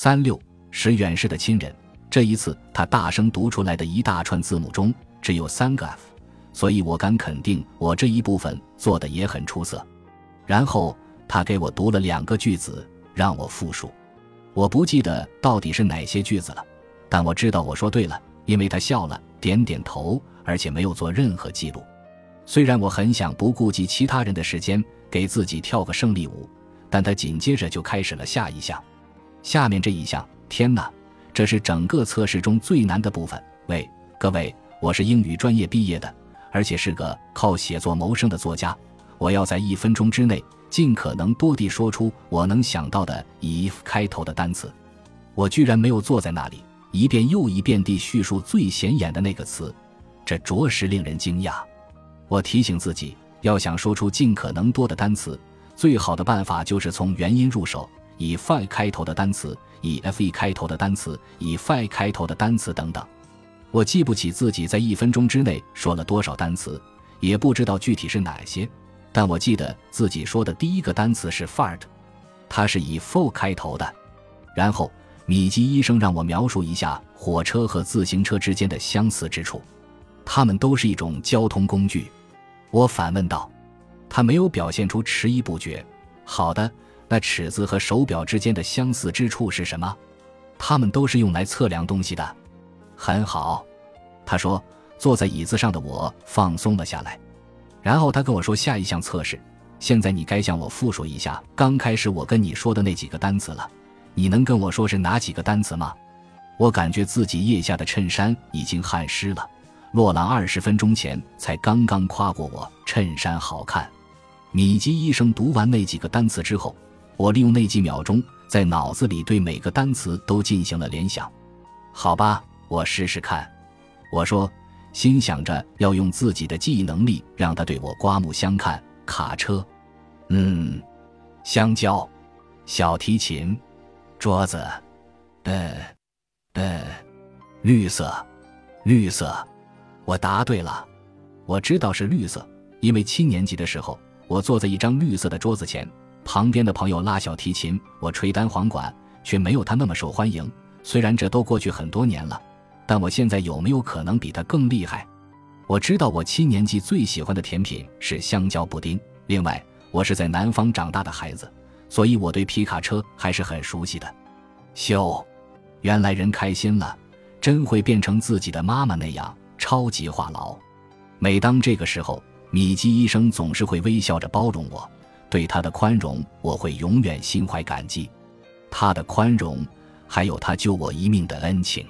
三六是远视的亲人。这一次，他大声读出来的一大串字母中只有三个 F，所以我敢肯定，我这一部分做的也很出色。然后他给我读了两个句子，让我复述。我不记得到底是哪些句子了，但我知道我说对了，因为他笑了，点点头，而且没有做任何记录。虽然我很想不顾及其他人的时间给自己跳个胜利舞，但他紧接着就开始了下一项。下面这一项，天哪！这是整个测试中最难的部分。喂，各位，我是英语专业毕业的，而且是个靠写作谋生的作家。我要在一分钟之内尽可能多地说出我能想到的以 if 开头的单词。我居然没有坐在那里一遍又一遍地叙述最显眼的那个词，这着实令人惊讶。我提醒自己，要想说出尽可能多的单词，最好的办法就是从元音入手。以 fi 开头的单词，以 fe 开头的单词，以 fi 开头的单词等等。我记不起自己在一分钟之内说了多少单词，也不知道具体是哪些，但我记得自己说的第一个单词是 fart，它是以 fo 开头的。然后米基医生让我描述一下火车和自行车之间的相似之处，它们都是一种交通工具。我反问道，他没有表现出迟疑不决。好的。那尺子和手表之间的相似之处是什么？它们都是用来测量东西的。很好，他说。坐在椅子上的我放松了下来。然后他跟我说下一项测试。现在你该向我复述一下刚开始我跟你说的那几个单词了。你能跟我说是哪几个单词吗？我感觉自己腋下的衬衫已经汗湿了。洛朗二十分钟前才刚刚夸过我衬衫好看。米基医生读完那几个单词之后。我利用那几秒钟，在脑子里对每个单词都进行了联想。好吧，我试试看。我说，心想着要用自己的记忆能力让他对我刮目相看。卡车，嗯，香蕉，小提琴，桌子，呃，呃，绿色，绿色。我答对了。我知道是绿色，因为七年级的时候，我坐在一张绿色的桌子前。旁边的朋友拉小提琴，我吹单簧管，却没有他那么受欢迎。虽然这都过去很多年了，但我现在有没有可能比他更厉害？我知道我七年级最喜欢的甜品是香蕉布丁。另外，我是在南方长大的孩子，所以我对皮卡车还是很熟悉的。咻，原来人开心了，真会变成自己的妈妈那样超级话痨。每当这个时候，米基医生总是会微笑着包容我。对他的宽容，我会永远心怀感激。他的宽容，还有他救我一命的恩情。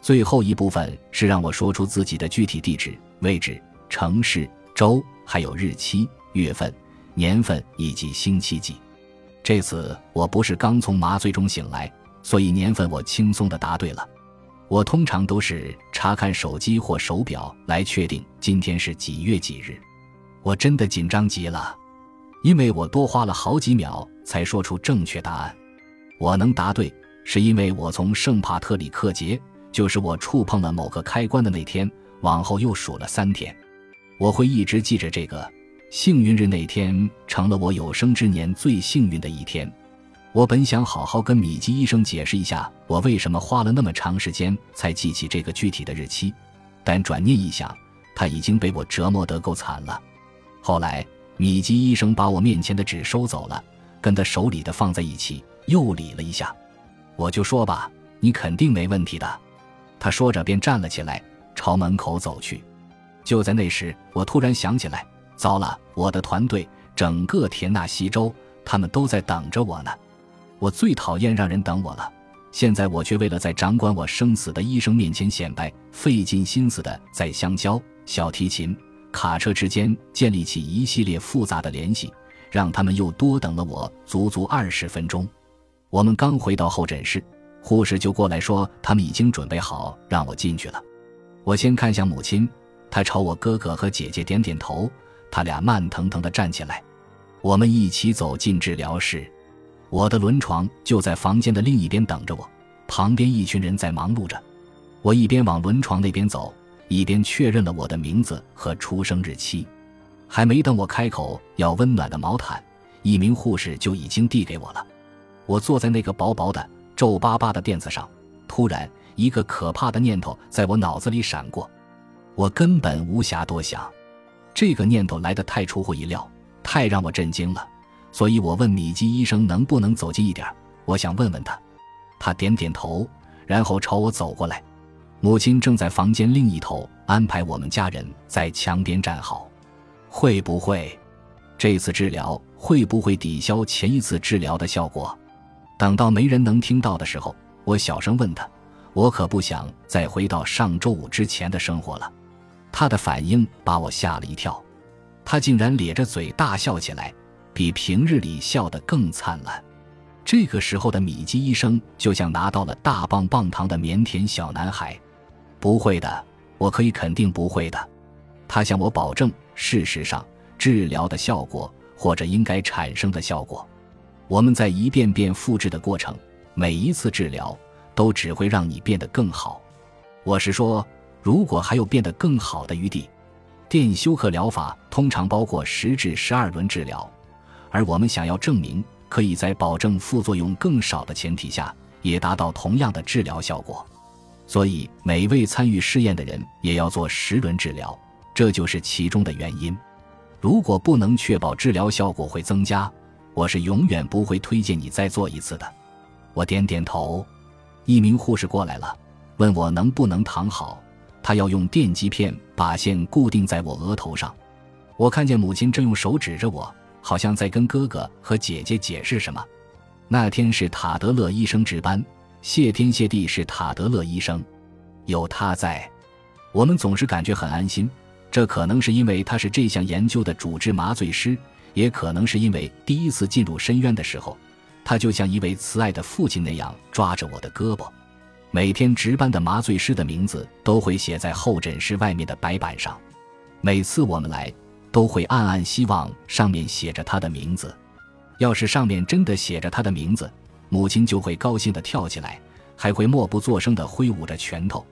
最后一部分是让我说出自己的具体地址、位置、城市、州，还有日期、月份、年份以及星期几。这次我不是刚从麻醉中醒来，所以年份我轻松地答对了。我通常都是查看手机或手表来确定今天是几月几日。我真的紧张极了。因为我多花了好几秒才说出正确答案，我能答对，是因为我从圣帕特里克节，就是我触碰了某个开关的那天，往后又数了三天。我会一直记着这个幸运日那天，成了我有生之年最幸运的一天。我本想好好跟米基医生解释一下，我为什么花了那么长时间才记起这个具体的日期，但转念一想，他已经被我折磨得够惨了。后来。米基医生把我面前的纸收走了，跟他手里的放在一起，又理了一下。我就说吧，你肯定没问题的。他说着便站了起来，朝门口走去。就在那时，我突然想起来，糟了，我的团队，整个田纳西州，他们都在等着我呢。我最讨厌让人等我了，现在我却为了在掌管我生死的医生面前显摆，费尽心思的在香蕉、小提琴。卡车之间建立起一系列复杂的联系，让他们又多等了我足足二十分钟。我们刚回到候诊室，护士就过来说他们已经准备好让我进去了。我先看向母亲，她朝我哥哥和姐姐点点头，他俩慢腾腾地站起来。我们一起走进治疗室，我的轮床就在房间的另一边等着我，旁边一群人在忙碌着。我一边往轮床那边走。一边确认了我的名字和出生日期，还没等我开口要温暖的毛毯，一名护士就已经递给我了。我坐在那个薄薄的、皱巴巴的垫子上。突然，一个可怕的念头在我脑子里闪过，我根本无暇多想。这个念头来得太出乎意料，太让我震惊了。所以我问米基医生能不能走近一点，我想问问他。他点点头，然后朝我走过来。母亲正在房间另一头安排我们家人在墙边站好。会不会，这次治疗会不会抵消前一次治疗的效果？等到没人能听到的时候。我小声问他：“我可不想再回到上周五之前的生活了。”他的反应把我吓了一跳，他竟然咧着嘴大笑起来，比平日里笑得更灿烂。这个时候的米基医生就像拿到了大棒棒糖的腼腆小男孩。“不会的，我可以肯定不会的。”他向我保证。事实上，治疗的效果或者应该产生的效果，我们在一遍遍复制的过程。每一次治疗都只会让你变得更好。我是说，如果还有变得更好的余地，电休克疗法通常包括十至十二轮治疗，而我们想要证明可以在保证副作用更少的前提下，也达到同样的治疗效果。所以，每位参与试验的人也要做十轮治疗，这就是其中的原因。如果不能确保治疗效果会增加，我是永远不会推荐你再做一次的。我点点头，一名护士过来了，问我能不能躺好。他要用电击片把线固定在我额头上。我看见母亲正用手指着我，好像在跟哥哥和姐姐解释什么。那天是塔德勒医生值班，谢天谢地是塔德勒医生，有他在，我们总是感觉很安心。这可能是因为他是这项研究的主治麻醉师，也可能是因为第一次进入深渊的时候。他就像一位慈爱的父亲那样抓着我的胳膊，每天值班的麻醉师的名字都会写在候诊室外面的白板上。每次我们来，都会暗暗希望上面写着他的名字。要是上面真的写着他的名字，母亲就会高兴地跳起来，还会默不作声地挥舞着拳头，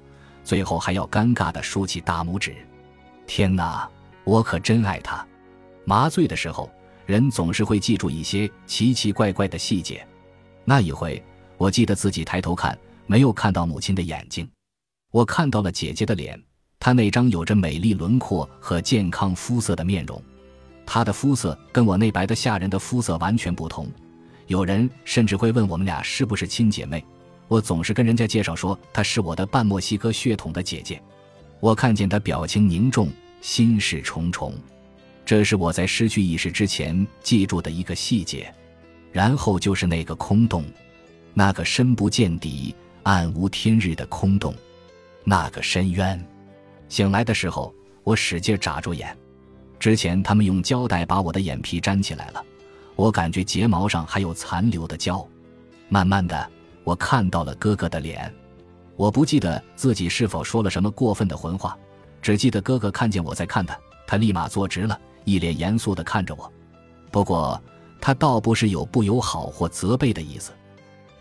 最后还要尴尬地竖起大拇指。天哪，我可真爱他！麻醉的时候。人总是会记住一些奇奇怪怪的细节。那一回，我记得自己抬头看，没有看到母亲的眼睛，我看到了姐姐的脸，她那张有着美丽轮廓和健康肤色的面容。她的肤色跟我那白的吓人的肤色完全不同。有人甚至会问我们俩是不是亲姐妹。我总是跟人家介绍说她是我的半墨西哥血统的姐姐。我看见她表情凝重，心事重重。这是我在失去意识之前记住的一个细节，然后就是那个空洞，那个深不见底、暗无天日的空洞，那个深渊。醒来的时候，我使劲眨住眼。之前他们用胶带把我的眼皮粘起来了，我感觉睫毛上还有残留的胶。慢慢的，我看到了哥哥的脸。我不记得自己是否说了什么过分的混话，只记得哥哥看见我在看他，他立马坐直了。一脸严肃地看着我，不过他倒不是有不友好或责备的意思，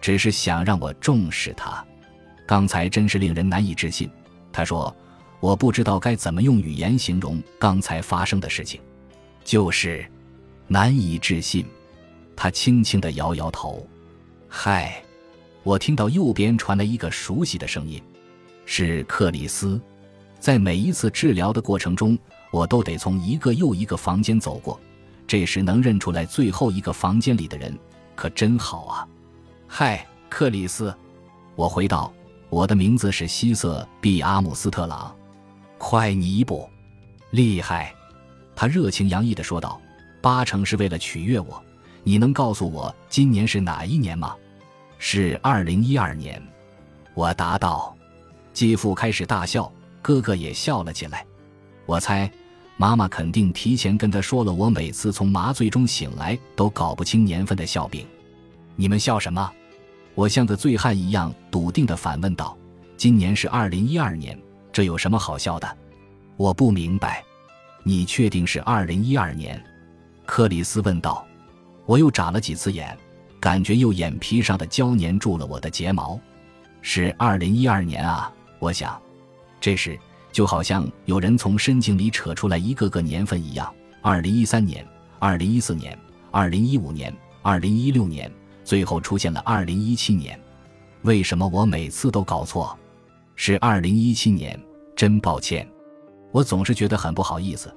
只是想让我重视他。刚才真是令人难以置信。他说：“我不知道该怎么用语言形容刚才发生的事情，就是难以置信。”他轻轻地摇摇头。嗨，我听到右边传来一个熟悉的声音，是克里斯。在每一次治疗的过程中。我都得从一个又一个房间走过，这时能认出来最后一个房间里的人，可真好啊！嗨，克里斯，我回道：“我的名字是希瑟毕阿姆斯特朗。”快你一步，厉害！他热情洋溢地说道：“八成是为了取悦我。你能告诉我今年是哪一年吗？”“是二零一二年。”我答道。继父开始大笑，哥哥也笑了起来。我猜。妈妈肯定提前跟他说了，我每次从麻醉中醒来都搞不清年份的笑柄。你们笑什么？我像个醉汉一样笃定地反问道：“今年是二零一二年，这有什么好笑的？”我不明白。你确定是二零一二年？克里斯问道。我又眨了几次眼，感觉右眼皮上的胶粘住了我的睫毛。是二零一二年啊，我想。这时。就好像有人从深井里扯出来一个个年份一样，二零一三年、二零一四年、二零一五年、二零一六年，最后出现了二零一七年。为什么我每次都搞错？是二零一七年，真抱歉。我总是觉得很不好意思，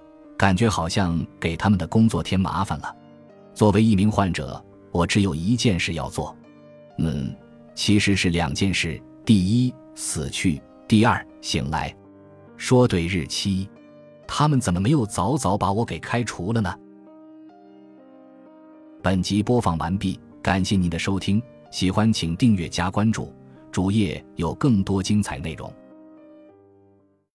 感觉好像给他们的工作添麻烦了。作为一名患者，我只有一件事要做。嗯，其实是两件事：第一，死去；第二，醒来。说对日期，他们怎么没有早早把我给开除了呢？本集播放完毕，感谢您的收听，喜欢请订阅加关注，主页有更多精彩内容。